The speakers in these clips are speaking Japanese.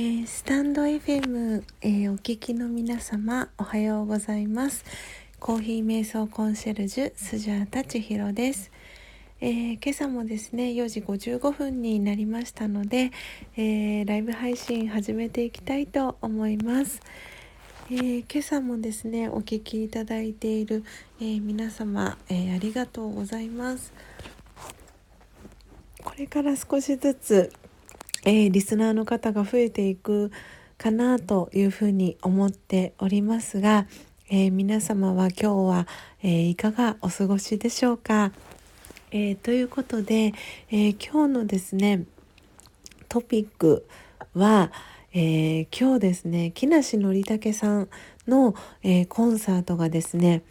えー、スタンド FM、えー、お聞きの皆様おはようございます。コーヒー瞑想コンシェルジュスジャータチヒロです、えー、今朝もですね4時55分になりましたので、えライブ配信始めていきたいと思います、え今朝もですねお聞きいただいている、え皆様、えありがとうございます。これから少しずつえー、リスナーの方が増えていくかなというふうに思っておりますが、えー、皆様は今日は、えー、いかがお過ごしでしょうか、えということで、え今日のですねトピックは、え今日ですね木梨憲武さんの、えコンサートがですね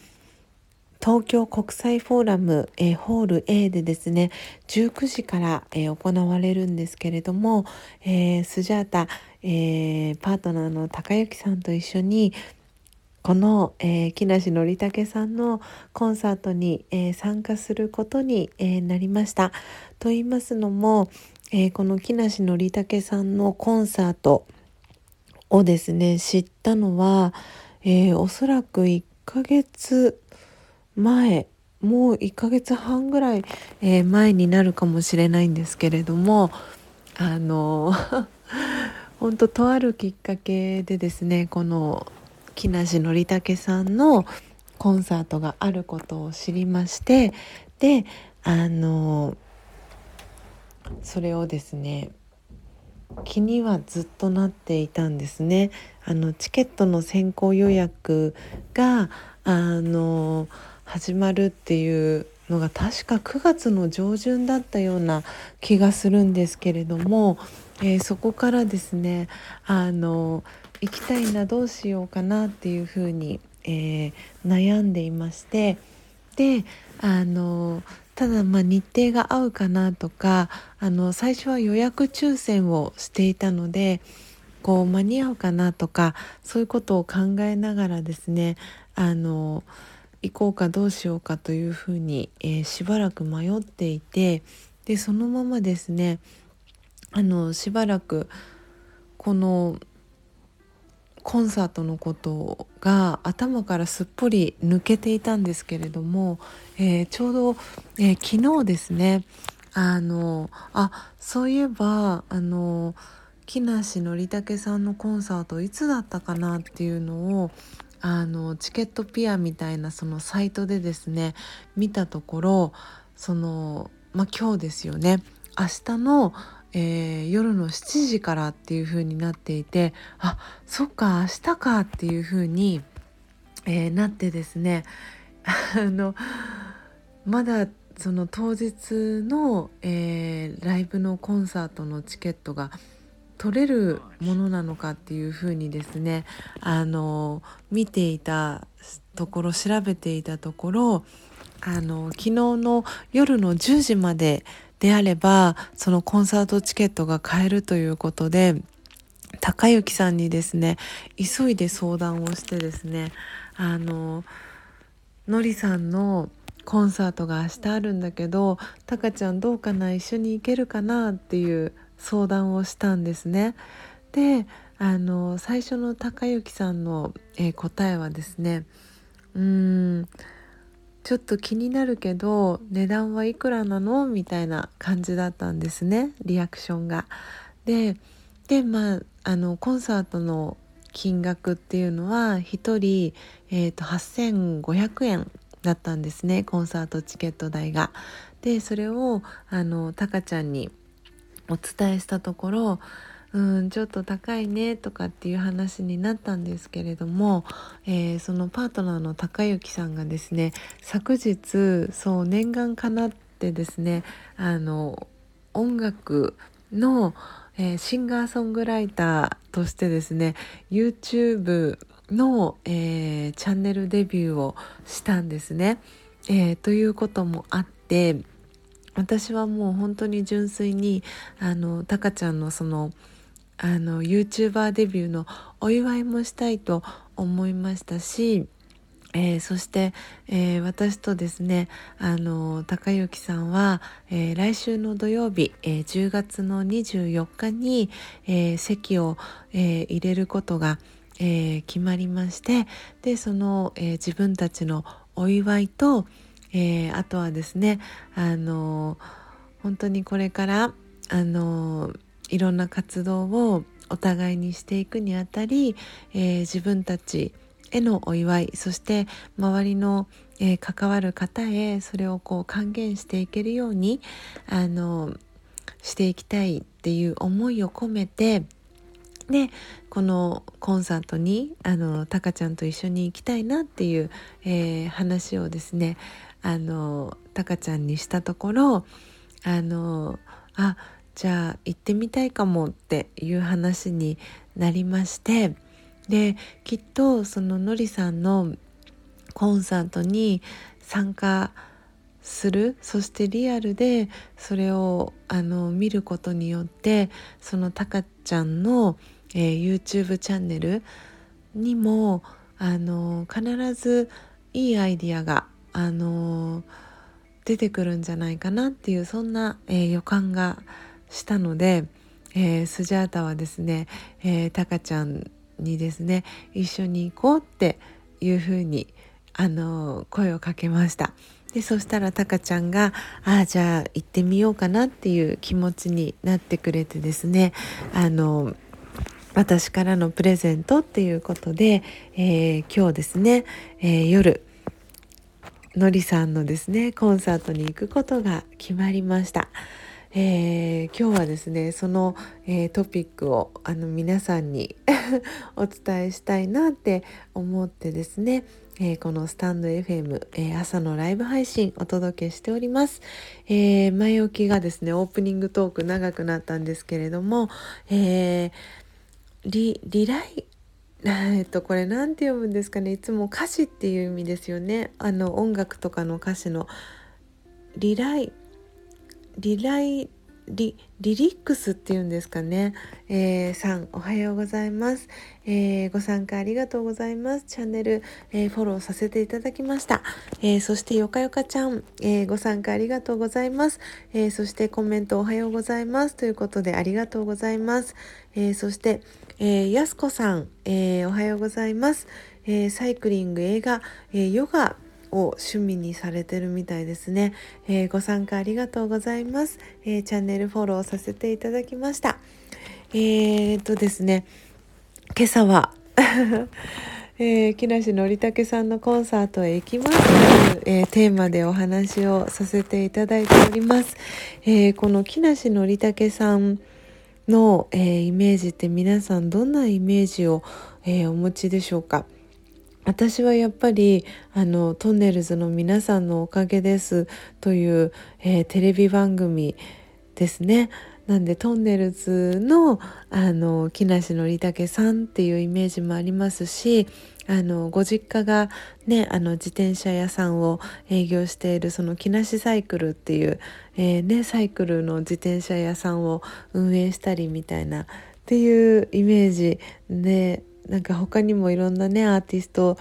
東京国際フォーラム、えー、ホール A でですね19時から、えー、行われるんですけれども、えー、スジャータ、えパートナーの高之さんと一緒にこの、え木梨憲武さんのコンサートに、え参加することに、えなりました。と言いますのも、えこの木梨憲武さんのコンサートをですね知ったのは、えおそらく1ヶ月前もう1ヶ月半ぐらい、えー、前になるかもしれないんですけれどもあの 本当とあるきっかけでですねこの木梨憲武さんのコンサートがあることを知りましてであのそれをですね気にはずっとなっていたんですね。あのチケットの先行予約があの始まるっていうのが確か9月の上旬だったような気がするんですけれども、えー、そこからですねあの行きたいなどうしようかなっていうふうに、えー、悩んでいましてであのただまあ日程が合うかなとかあの最初は予約抽選をしていたのでこう間に合うかなとかそういうことを考えながらですねあの行こうかどうしようかというふうに、えー、しばらく迷っていてでそのままですねあのしばらくこのコンサートのことが頭からすっぽり抜けていたんですけれども、えー、ちょうど、えー、昨日ですねあのあそういえばあの木梨憲武さんのコンサートいつだったかなっていうのをあのチケットピアみたいなそのサイトでですね見たところその、まあ、今日ですよね。明日の、えー、夜の7時からっていう風になっていてあそっか明日かっていう風に、えー、なってですねあのまだその当日の、えー、ライブのコンサートのチケットが取れるものなのかっていうふうにですねあの見ていたところ調べていたところあの昨日の夜の10時までであればそのコンサートチケットが買えるということで高之さんにですね急いで相談をしてですねあののりさんのコンサートが明日あるんだけど「タカちゃんどうかな一緒に行けるかな?」っていう相談をしたんですね。であの最初の高之さんの、えー、答えはですねうーんちょっと気になるけど値段はいくらなの？みたいな感じだったんですねリアクションが。ででまああのコンサートの金額っていうのは1人、えーと、と8500円だったんですねコンサートチケット代が。でそれをあのタカちゃんにお伝えしたところうんちょっと高いねとかっていう話になったんですけれども、えー、そのパートナーの高之さんがですね昨日そう念願かなってですねあの音楽の、えー、シンガーソングライターとしてですね YouTube の、えー、チャンネルデビューをしたんですね。えー、ということもあって私はもう本当に純粋にあのタカちゃんのそのあの YouTuber デビューのお祝いもしたいと思いましたしえー、そして、えー、私とですねあの高之さんは、えー、来週の土曜日、え10月の24日に、え席を、え入れることが、え決まりましてでその、え自分たちのお祝いと、えあとはですねあの本当にこれからあのいろんな活動をお互いにしていくにあたり、え自分たちへのお祝いそして周りの、えー、関わる方へそれをこう還元していけるようにあのしていきたいっていう思いを込めてでこのコンサートにあのタカちゃんと一緒に行きたいなっていう、えー、話をですねあのタカちゃんにしたところあのあじゃあ行ってみたいかもっていう話になりまして。できっとそののりさんのコンサートに参加するそしてリアルでそれをあの見ることによってそのたかちゃんの、えー、YouTube チャンネルにもあの必ずいいアイディアがあの出てくるんじゃないかなっていうそんな、えー、予感がしたので、えー、スジャータはですね、えー、タカちゃんにですね一緒に行こうっていうふうにあの声をかけました。でそしたらたかちゃんが「ああじゃあ行ってみようかな」っていう気持ちになってくれてですねあの私からのプレゼントっていうことで、えー、今日ですね、えー、夜のりさんのですねコンサートに行くことが決まりました。えー、今日はですねその、えー、トピックをあの皆さんに お伝えしたいなって思ってですね、えー、このスタンド FM、え朝のライブ配信お届けしております、え前置きがですねオープニングトーク長くなったんですけれども、えリリライえっとこれ何て読むんですかね。いつも歌詞っていう意味ですよね。あの音楽とかの歌詞のリライリライリリリックスっていうんですかね、えー、さんおはようございます、えー、ご参加ありがとうございます。チャンネル、えー、フォローさせていただきました、えそしてよかよかちゃん、えご参加ありがとうございます、えそしてコメントおはようございます。ということでありがとうございます、えそして、えやすこさん、えおはようございます、えサイクリング映画、えヨガを趣味にされてるみたいですね、え、ご参加ありがとうございます、え、チャンネルフォローさせていただきました。え、っとですね今朝は えー、木梨憲武さんのコンサートへ行きます。という、えー、テーマでお話をさせていただいております。えー、この木梨憲武さんの、えイメージって皆さんどんなイメージを、えお持ちでしょうか？私はやっぱりあのトンネルズの皆さんのおかげですという、えー、テレビ番組ですね。なんでトンネルズのあの木梨憲武さんっていうイメージもありますしあのご実家がねあの自転車屋さんを営業しているその木梨サイクルっていう、えー、ね、サイクルの自転車屋さんを運営したりみたいなっていうイメージでなんか他にもいろんなねアーティスト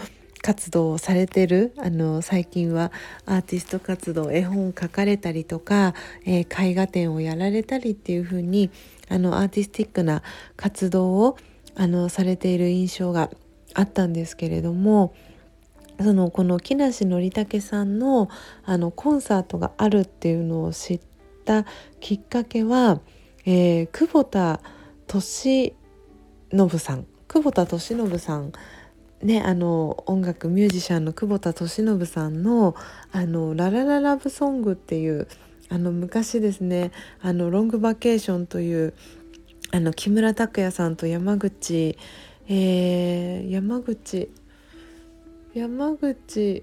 活動をされてるあの最近はアーティスト活動絵本書かれたりとか、えー、絵画展をやられたりっていう風にあのアーティスティックな活動をあのされている印象があったんですけれどもそのこの木梨憲武さんのあのコンサートがあるっていうのを知ったきっかけは、えー、久保田利信さん。久保田利伸さんね、あの音楽ミュージシャンの久保田利伸さんの「あのララララブソング」っていうあの昔ですね「あのロングバケーション」というあの木村拓哉さんと山口、えー、山口山口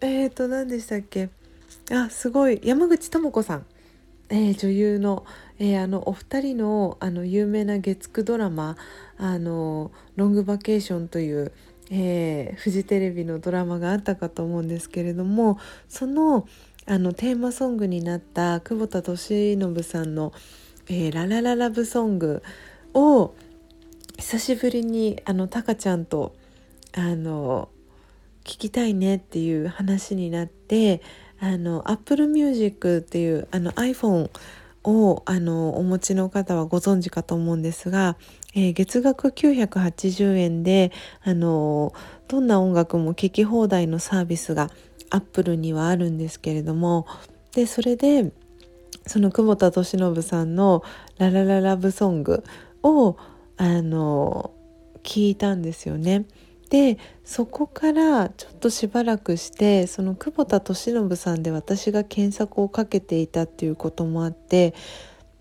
えーと何でしたっけ？あすごい山口智子さん、えー、女優の、えー、あのお二人のあの有名な月9ドラマ「あのロングバケーション」という、えー、フジテレビのドラマがあったかと思うんですけれどもそのあのテーマソングになった久保田利伸さんの「えー、ララララブソング」を久しぶりにあのタカちゃんとあの聞きたいねっていう話になってあの Apple Music っていうあの iPhone をあのお持ちの方はご存知かと思うんですが、えー、月額980円であのどんな音楽も聴き放題のサービスが Apple にはあるんですけれどもでそれでその久保田利伸さんの「ララララブソング」をあの聞いたんですよね。でそこからちょっとしばらくしてその久保田利伸さんで私が検索をかけていたっていうこともあって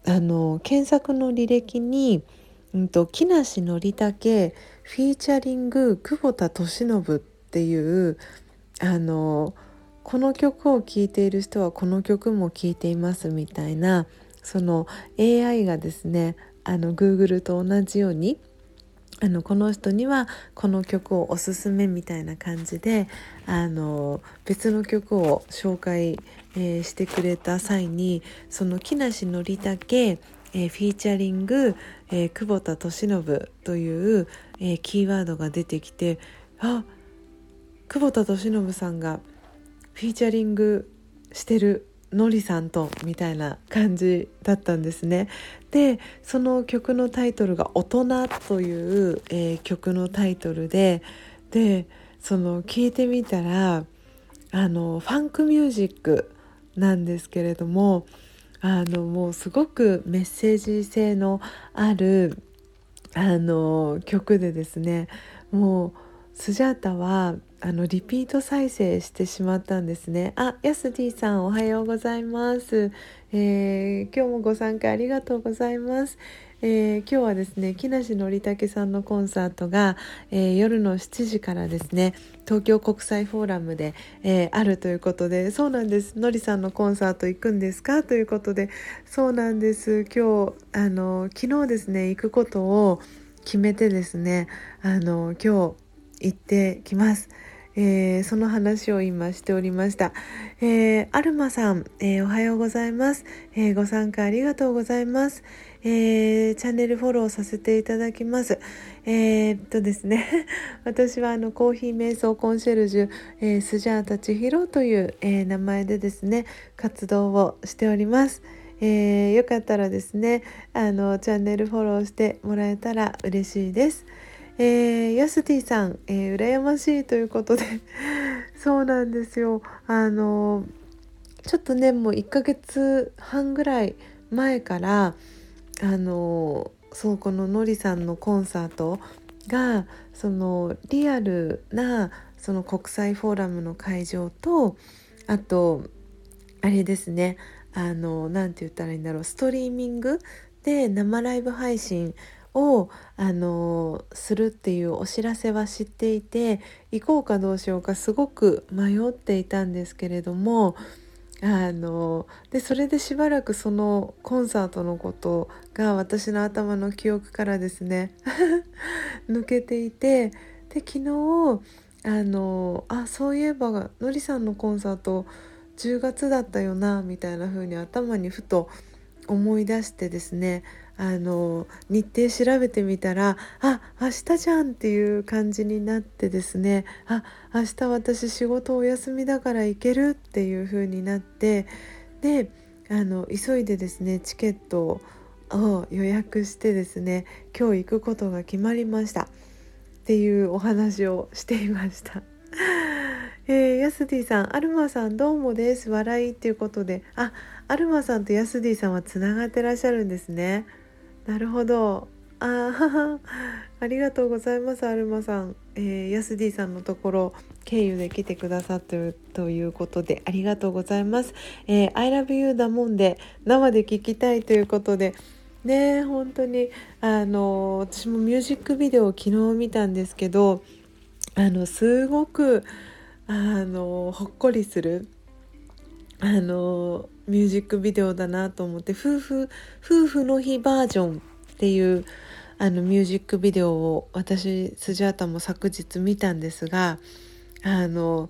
あの検索の履歴に「うんと、木梨憲武フィーチャリング久保田利伸」っていうあのこの曲を聴いている人はこの曲も聴いていますみたいなその AI がですねあの Google と同じようにあのこの人にはこの曲をおすすめみたいな感じであの別の曲を紹介、えー、してくれた際にその木梨憲武えー、フィーチャリング、えー、久保田利伸という、えー、キーワードが出てきてあ久保田利伸さんがフィーチャリングしてるのりさんとみたいな感じだったんですね。でその曲のタイトルが「大人」という、えー、曲のタイトルででその聞いてみたらあのファンクミュージックなんですけれどもあのもうすごくメッセージ性のあるあの曲でですねもうスジャータはあのリピート再生してしまったんですね。あヤスディさんおはようございます、えー、今日もご参加ありがとうございます、えー、今日はですね木梨憲武さんのコンサートが、えー、夜の7時からですね東京国際フォーラムで、えあるということでそうなんです。のりさんのコンサート行くんですか？ということでそうなんです。今日あの昨日ですね行くことを決めてですねあの今日行ってきます。えー、その話を今しておりました。えー、アルマさん、えー、おはようございます、えご参加ありがとうございます。えチャンネルフォローさせていただきます。えっとですね、私はあのコーヒー瞑想コンシェルジュ、えスジャータ千尋という、え名前でですね、活動をしております。えよかったらですね、あのチャンネルフォローしてもらえたら嬉しいです。えー、ヤスティさん、えー、羨ましいということで。そうなんですよ。あのちょっとねもう1ヶ月半ぐらい前からあのそうこののりさんのコンサートがそのリアルなその国際フォーラムの会場とあとあれですねあの何て言ったらいいんだろうストリーミングで生ライブ配信をあのするっていうお知らせは知っていて行こうかどうしようかすごく迷っていたんですけれどもあのでそれでしばらくそのコンサートのことが私の頭の記憶からですね 抜けていてで昨日あのあそういえばのりさんのコンサート10月だったよなみたいな風に頭にふと思い出してですねあの日程調べてみたらあ明日じゃんっていう感じになってですねあ明日私仕事お休みだから行けるっていう風になってであの急いでですねチケットを予約してですね今日行くことが決まりましたっていうお話をしていました。えー、ヤスディさん、アルマさんどうもです。笑いっていうことで、あ、アルマさんとヤスディさんはつながってらっしゃるんですね。なるほど。あ ありがとうございますアルマさん、え、ヤスディさんのところ経由で来てくださってるということでありがとうございます、えー、I love you だもんで生で聞きたいということで。ね本当にあの私もミュージックビデオを昨日見たんですけどあのすごくあのほっこりする。あのミュージックビデオだなと思って夫婦夫婦の日バージョンっていうあのミュージックビデオを私スジャータも昨日見たんですがあの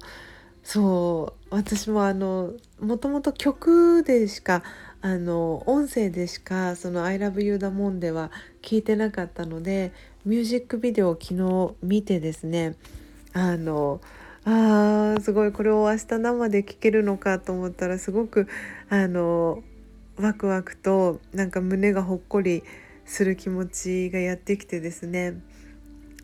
そう私もあのもともと曲でしかあの音声でしかその「ILOVEYOU だもん」では聞いてなかったのでミュージックビデオを昨日見てですねあのあーすごいこれを明日生で聞けるのかと思ったらすごくあのワクワクとなんか胸がほっこりする気持ちがやってきてですね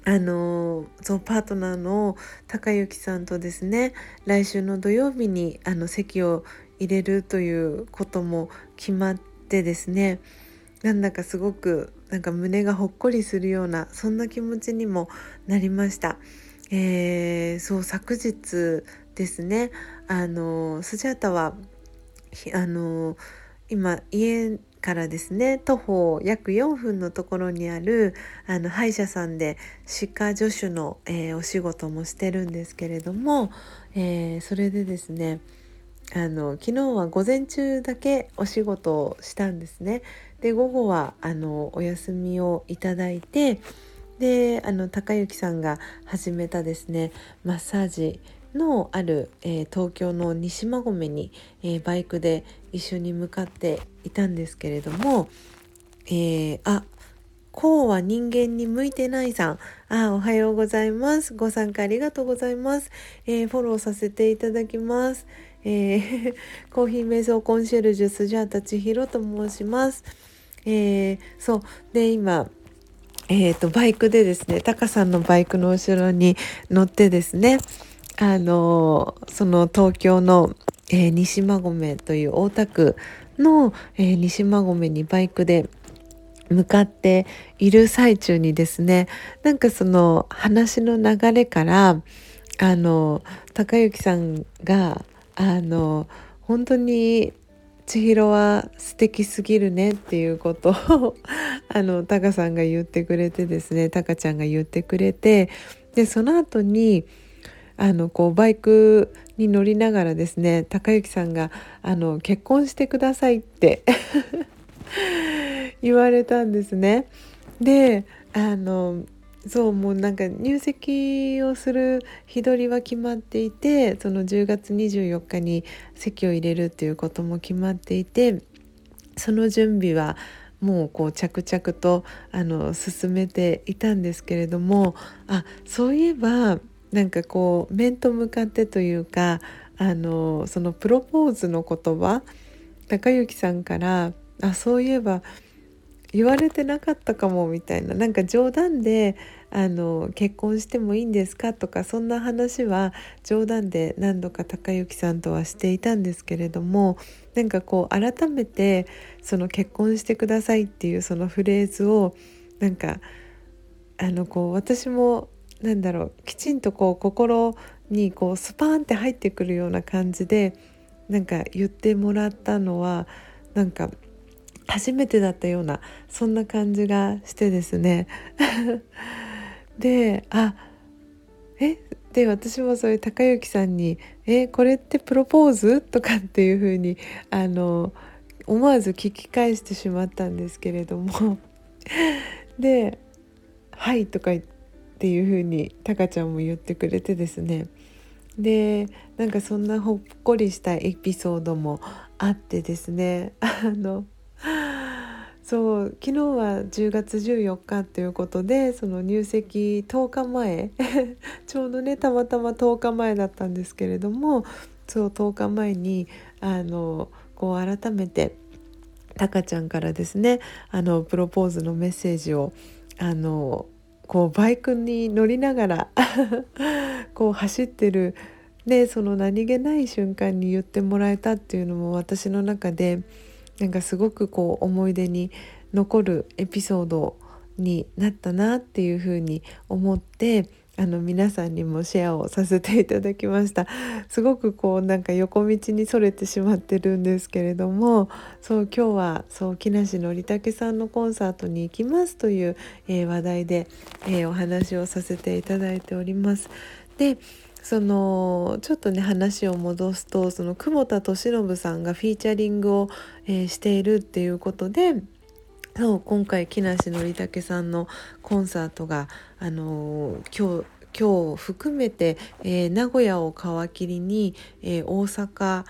あのそうパートナーの高之さんとですね来週の土曜日にあの席を入れるということも決まってですねなんだかすごくなんか胸がほっこりするようなそんな気持ちにもなりました。えー、そう昨日ですねあのスジャータはあの今家からですね徒歩約4分のところにあるあの歯医者さんで歯科助手の、えー、お仕事もしてるんですけれども、えー、それでですねあの昨日は午前中だけお仕事をしたんですね。で午後はあのお休みをいただいてであの高之さんが始めたですねマッサージのある、えー、東京の西馬込に、えー、バイクで一緒に向かっていたんですけれども、えー、あこうは人間に向いてないさん。あ、おはようございます。ご参加ありがとうございます。えー、フォローさせていただきます。えー、コーヒー瞑想コンシェルジュスジャータ千尋と申します。えー、そう。で、今、えーと、バイクでですね、タカさんのバイクの後ろに乗ってですね、あのその東京の、えー、西馬込という大田区の、えー、西馬込にバイクで向かっている最中にですねなんかその話の流れからあの高之さんがあの本当に千尋は素敵すぎるねっていうことを あのタカさんが言ってくれてですねタカちゃんが言ってくれてでその後にあのこうバイクに乗りながらですね高之さんがあの結婚してくださいって 言われたんですね。であのそうもうなんか入籍をする日取りは決まっていてその10月24日に籍を入れるっていうことも決まっていてその準備はもうこう着々とあの進めていたんですけれどもあそういえばなんかこう面と向かってというかあのそのプロポーズの言葉高之さんからあそういえば言われてなかったかもみたいな。なんか冗談であの結婚してもいいんですかとかそんな話は冗談で何度か高之さんとはしていたんですけれどもなんかこう改めてその結婚してくださいっていうそのフレーズをなんかあのこう私もなんだろうきちんとこう心にこうスパーンって入ってくるような感じでなんか言ってもらったのはなんか初めてだったようなそんな感じがしてですね。であえで私もそういう高之さんに「えこれってプロポーズ?」とかっていうふうにあの思わず聞き返してしまったんですけれども。で「はい」とかっていうふうにタカちゃんも言ってくれてですね。でなんかそんなほっこりしたエピソードもあってですね。あの そう昨日は10月14日ということでその入籍10日前 ちょうどねたまたま10日前だったんですけれどもそう10日前にあのこう改めてタカちゃんからですねあのプロポーズのメッセージをあのこうバイクに乗りながら こう走ってるでその何気ない瞬間に言ってもらえたっていうのも私の中でなんかすごくこう思い出に残るエピソードになったなっていうふうに思ってあの皆さんにもシェアをさせていただきましたすごくこうなんか横道にそれてしまってるんですけれどもそう今日はそう木梨憲武さんのコンサートに行きますという、えー、話題で、えー、お話をさせていただいております。でそのちょっとね話を戻すとその久保田利伸さんがフィーチャリングを、えー、しているっていうことでそう今回木梨憲武さんのコンサートが、あのー、今日今日含めて、えー、名古屋を皮切りに、えー、大阪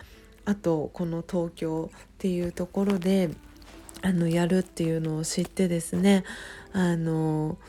あとこの東京っていうところであのやるっていうのを知ってですねあの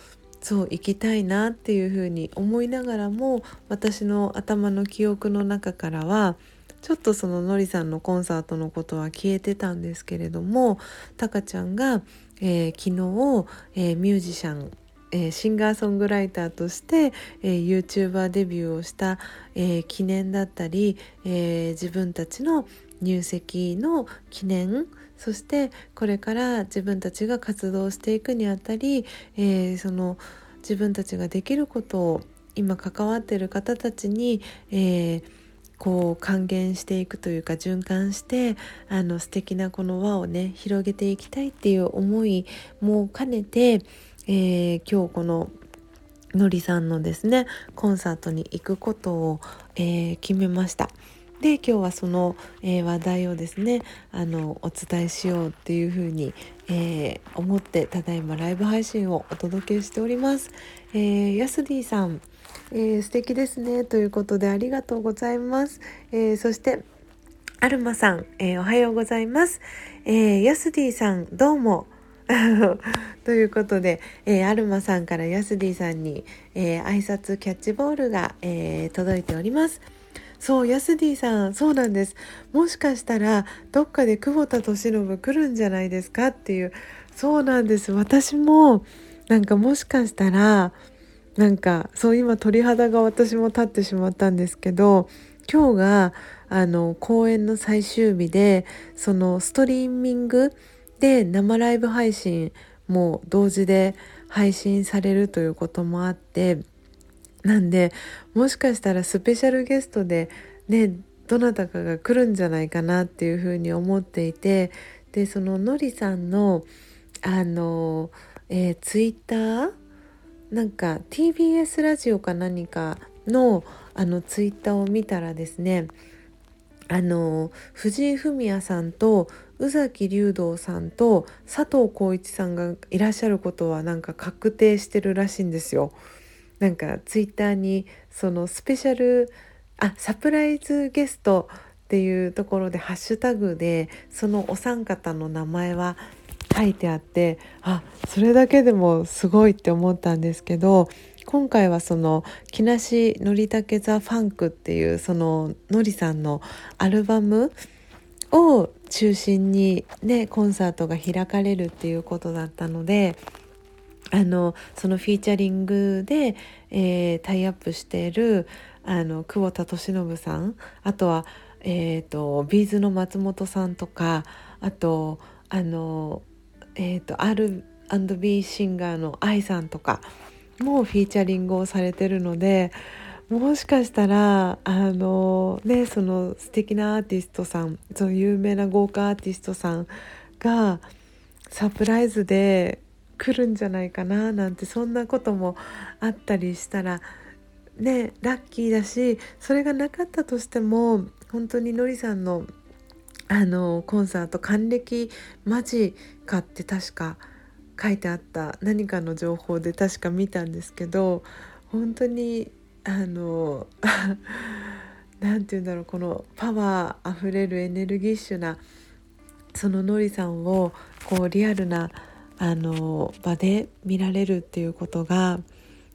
そう行きたいなっていうふうに思いながらも私の頭の記憶の中からはちょっとそののりさんのコンサートのことは消えてたんですけれどもたかちゃんが、えー、昨日、えー、ミュージシャンえ、シンガーソングライターとして、えー、YouTuber デビューをした、えー、記念だったり、え自分たちの入籍の記念そしてこれから自分たちが活動していくにあたり、えーその自分たちができることを今関わっている方たちに、えーこう還元していくというか循環してあの素敵なこの輪をね広げていきたいっていう思いも兼ねて、えー、今日こののりさんのですねコンサートに行くことを、えー、決めました。で今日はその、えー、話題をですねあのお伝えしようっていうふうに、えー、思ってただいまライブ配信をお届けしております。えー、ヤスディさん、えー、素敵ですねということでありがとうございます。えそしてアルマさん、えおはようございます。えヤスディさんどうも。ということで、えー、アルマさんからヤスディさんに、えー、挨拶キャッチボールが、えー、届いております。そうヤスディさんそうなんです。もしかしたらどっかで久保田利伸来るんじゃないですかっていう。そうなんです。私もなんかもしかしたらなんかそう今鳥肌が私も立ってしまったんですけど今日があの公演の最終日でそのストリーミングで生ライブ配信も同時で配信されるということもあってなんでもしかしたらスペシャルゲストでねどなたかが来るんじゃないかなっていうふうに思っていてでそののりさんのあの、えー、ツイッター？なんか TBS ラジオか何かのあのツイッターを見たらですねあの藤井フミヤさんと宇崎竜道さんと佐藤浩市さんがいらっしゃることはなんか確定してるらしいんですよ。なんかツイッターにそのスペシャルあサプライズゲストっていうところでハッシュタグでそのお三方の名前は書いてあってあそれだけでもすごいって思ったんですけど今回はその木梨憲武ザ・ファンクっていうそののりさんのアルバムを中心にねコンサートが開かれるっていうことだったのであのそのフィーチャリングで、えー、タイアップしているあの久保田利伸さんあとは、えーと、ビーズの松本さんとかあとあの、えーと、R&B シンガーの AI さんとかもフィーチャリングをされてるのでもしかしたらあのねその素敵なアーティストさんその有名な豪華アーティストさんがサプライズで来るんじゃないかななんてそんなこともあったりしたらねラッキーだしそれがなかったとしても本当にのりさんのあのコンサート還暦間近って確か書いてあった何かの情報で確か見たんですけど本当にあの 何て言うんだろうこのパワーあふれるエネルギッシュなそののりさんをこうリアルなあの場で見られるっていうことが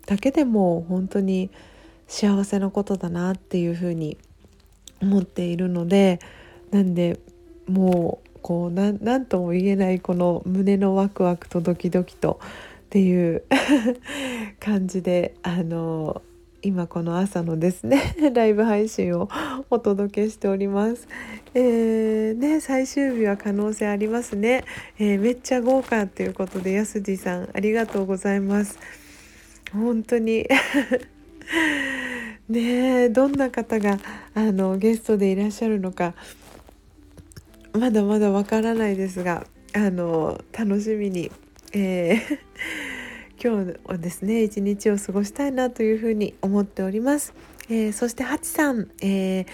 だけでも本当に幸せなことだなっていうふうに思っているのでなんでもうこう何とも言えないこの胸のワクワクとドキドキとっていう 感じであの今この朝のですね ライブ配信をお届けしております。えー、ね最終日は可能性ありますね。えー、めっちゃ豪華ということでやすじさんありがとうございます。本当に ねどんな方があのゲストでいらっしゃるのかまだまだわからないですがあの楽しみに、えー今日はですね一日を過ごしたいなというふうに思っております、えー、そしてハチさん、えー、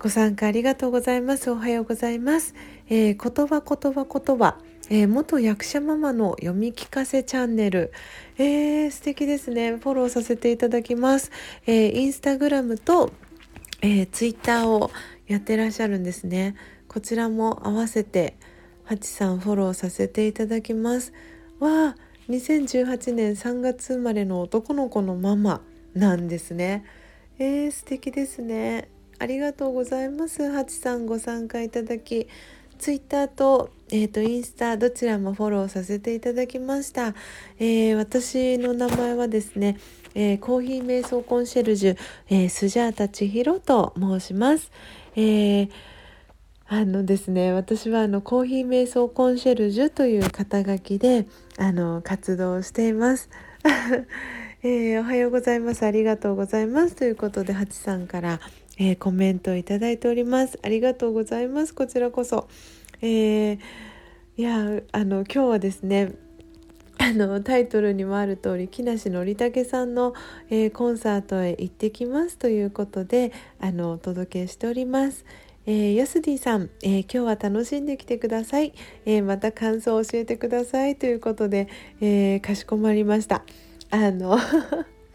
ご参加ありがとうございます。おはようございます、えー、言葉言葉言葉。えー、元役者ママの読み聞かせチャンネル、えー、素敵ですね。フォローさせていただきます、えー、インスタグラムと、えー、ツイッターをやってらっしゃるんですね。こちらも合わせてハチさんフォローさせていただきます。わあ2018年3月生まれの男の子のママなんですね。えー、素敵ですね。ありがとうございます。ハチさんご参加いただきツイッターと,、えーと、インスタどちらもフォローさせていただきました、えー、私の名前はですね、えー、コーヒー瞑想コンシェルジュ、えー、スジャータ千尋と申します、えーあのですね私はあのコーヒー瞑想コンシェルジュという肩書きであの活動しています、えー、おはようございます。ありがとうございます。ということでハチさんから、えー、コメントをいただいております。ありがとうございます。こちらこそ、えー、いやあの今日はですねあのタイトルにもある通り木梨憲武さんの、えー、コンサートへ行ってきますということであのお届けしております。えー、ヤスディさん、えー、今日は楽しんできてください、えー、また感想を教えてくださいということで、えかしこまりました。あの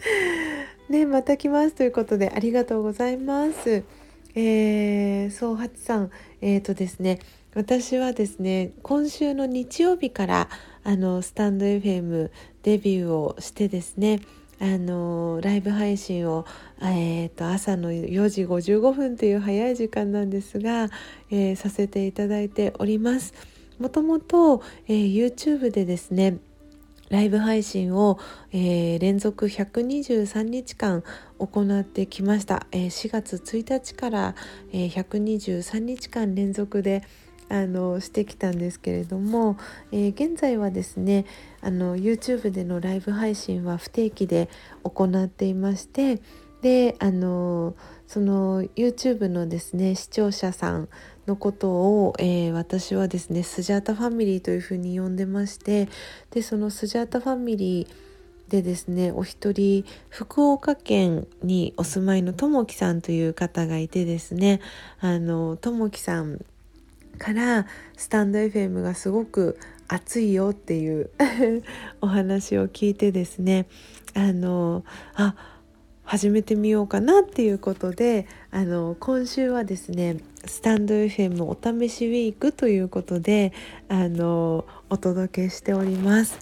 ねまた来ますということでありがとうございます。えー、そうハチさんえっ、とですね私はですね今週の日曜日からあのスタンド FM デビューをしてですねあのライブ配信を、えーと、朝の4時55分という早い時間なんですが、えー、させていただいております。もともと、えー、YouTube でですねライブ配信を、えー、連続123日間行ってきました、えー、4月1日から、えー、123日間連続であのしてきたんですけれども、えー、現在はですねあの YouTube でのライブ配信は不定期で行っていましてであのその YouTube のですね視聴者さんのことを、えー、私はですねスジャータファミリーというふうに呼んでましてでそのスジャータファミリーでですねお一人福岡県にお住まいのともきさんという方がいてですねあのともきさんからスタンド FM がすごく熱いよっていう お話を聞いてですねあのあ始めてみようかなっていうことであの今週はですねスタンド FM お試しウィークということであのお届けしております。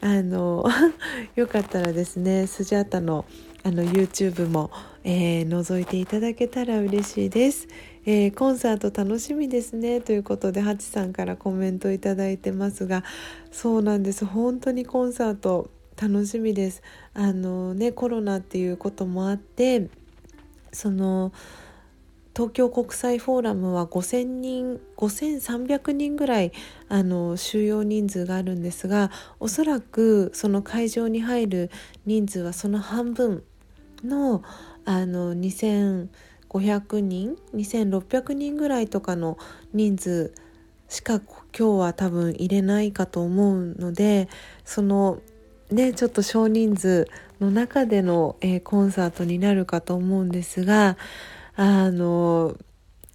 あの よかったらですねスジャータのあの YouTube も、えー、覗いていただけたら嬉しいです。えー、コンサート楽しみですね。ということでハチさんからコメントいただいてますがそうなんです。本当にコンサート楽しみです。あのねコロナっていうこともあってその東京国際フォーラムは5,000人5,300人ぐらいあの収容人数があるんですがおそらくその会場に入る人数はその半分のあの2500人2600人ぐらいとかの人数しか今日は多分入れないかと思うのでそのねちょっと少人数の中での、えー、コンサートになるかと思うんですがあの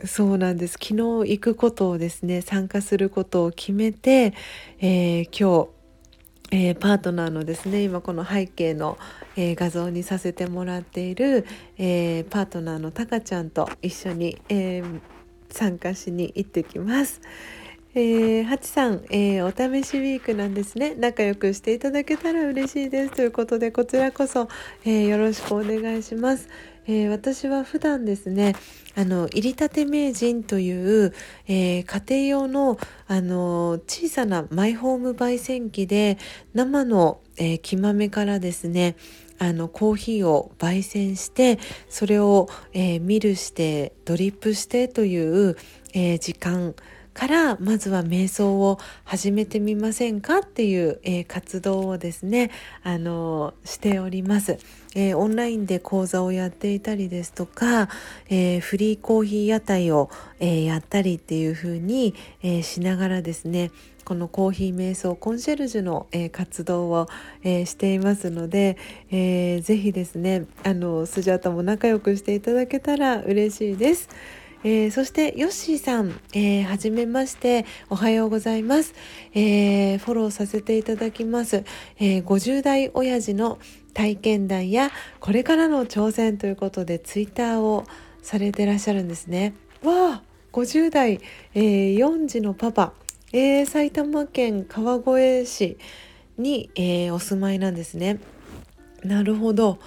そうなんです。昨日行くことをですね参加することを決めて、えー、今日えー、パートナーのですね今この背景の、えー、画像にさせてもらっている、えー、パートナーのたかちゃんと一緒に、え参加しに行ってきます。えー、ハチさん、えー、お試しウィークなんですね。仲良くしていただけたら嬉しいです。ということでこちらこそ、えー、よろしくお願いします、え私は普段ですねあの入りたて名人という、え家庭用のあの小さなマイホーム焙煎機で生の、え木豆からですねあのコーヒーを焙煎してそれを、えミルしてドリップしてという、え時間からまずは瞑想を始めてみませんかっていう、えー、活動をですねあのしております、えー、オンラインで講座をやっていたりですとか、えー、フリーコーヒー屋台を、えやったりっていう風に、えしながらですねこのコーヒー瞑想コンシェルジュの、え活動を、えしていますので、えー、ぜひですねあのスジャータも仲良くしていただけたら嬉しいです。えー、そしてヨッシーさん、えー、はじめましておはようございます、えー、フォローさせていただきます、えー、50代親父の体験談やこれからの挑戦ということでツイッターをされてらっしゃるんですね。わあ50代、えー、4児のパパ、えー、埼玉県川越市に、えー、お住まいなんですね。なるほど。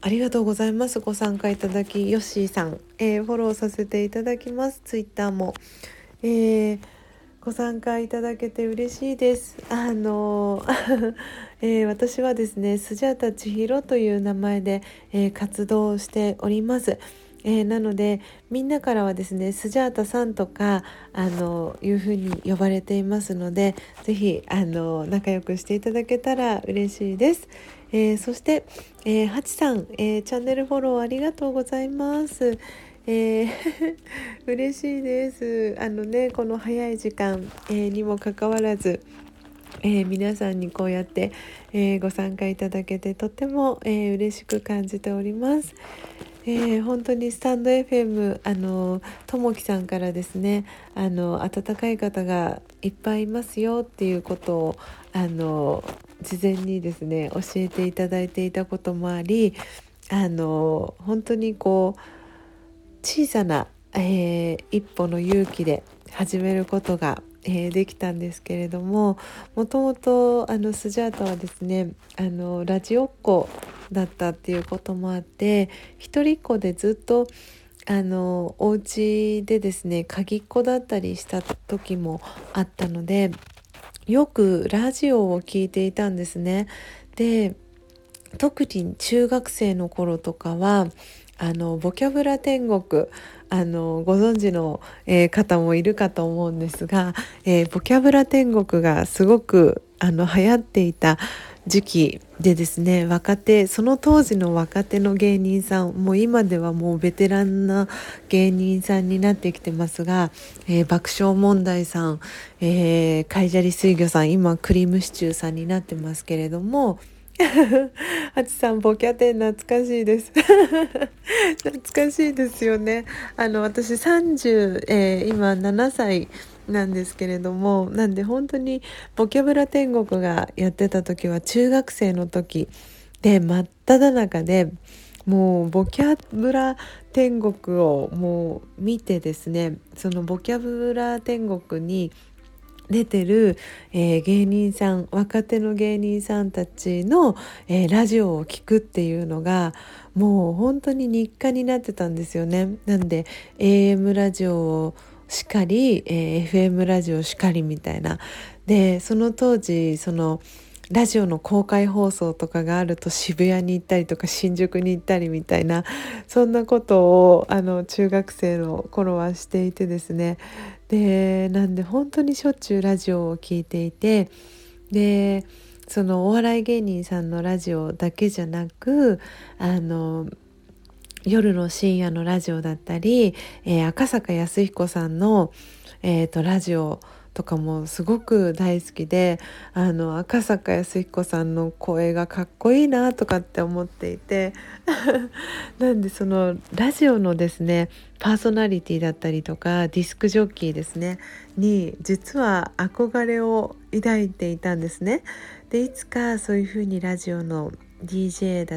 ありがとうございます。ご参加いただきヨッシーさん、えー、フォローさせていただきます。ツイッターも、えー、ご参加いただけて嬉しいですあの えー、私はですねスジャータ千尋という名前で、え活動しておりますえー、なのでみんなからはですねスジャータさんとかあのいうふうに呼ばれていますので是非あの仲良くしていただけたら嬉しいです。えー、そして、えー、ハチさん、えー、チャンネルフォローありがとうございます。えー、嬉しいです。あのねこの早い時間、えー、にもかかわらず。えー、皆さんにこうやって、えー、ご参加いただけてとっても、えー、嬉しく感じております。えー、本当にスタンド FM あのともきさんからですねあの温かい方がいっぱいいますよっていうことをあの事前にですね教えていただいていたこともありあの本当にこう小さな、えー、一歩の勇気で始めることがえー、できたんですけれどももともとあのスジャータはですねあのラジオっ子だったっていうこともあって一人っ子でずっとあのお家でですね鍵っ子だったりした時もあったのでよくラジオを聴いていたんですね。で特に中学生の頃とかはあのボキャブラ天国あのご存知の、えー、方もいるかと思うんですが、えー、ボキャブラ天国がすごくあの流行っていた時期でですね若手その当時の若手の芸人さんもう今ではもうベテランな芸人さんになってきてますが、えー、爆笑問題さん、えー、カイジャリ水魚さん今クリームシチューさんになってますけれども ハチさんボキャテン懐かしいです。懐かしいですよね。あの私30、えー、今7歳なんですけれどもなんで本当にボキャブラ天国がやってた時は中学生の時で真っ只中でもうボキャブラ天国をもう見てですねそのボキャブラ天国に出てる、えー、芸人さん若手の芸人さんたちの、えー、ラジオを聴くっていうのがもう本当に日課になってたんですよね。なんで AM ラジオをしかり、えー、FM ラジオしかりみたいな。でその当時そのラジオの公開放送とかがあると渋谷に行ったりとか新宿に行ったりみたいなそんなことをあの中学生の頃はしていてですね。でなんで本当にしょっちゅうラジオを聴いていてでそのお笑い芸人さんのラジオだけじゃなくあの夜の深夜のラジオだったり、えー、赤坂康彦さんの、えーとラジオとかもすごく大好きであの赤坂康彦さんの声がかっこいいなとかって思っていて なんでそのラジオのですねパーソナリティだったりとかディスクジョッキーですねに実は憧れを抱いていたんですね。でいつかそういうふうにラジオの DJ だ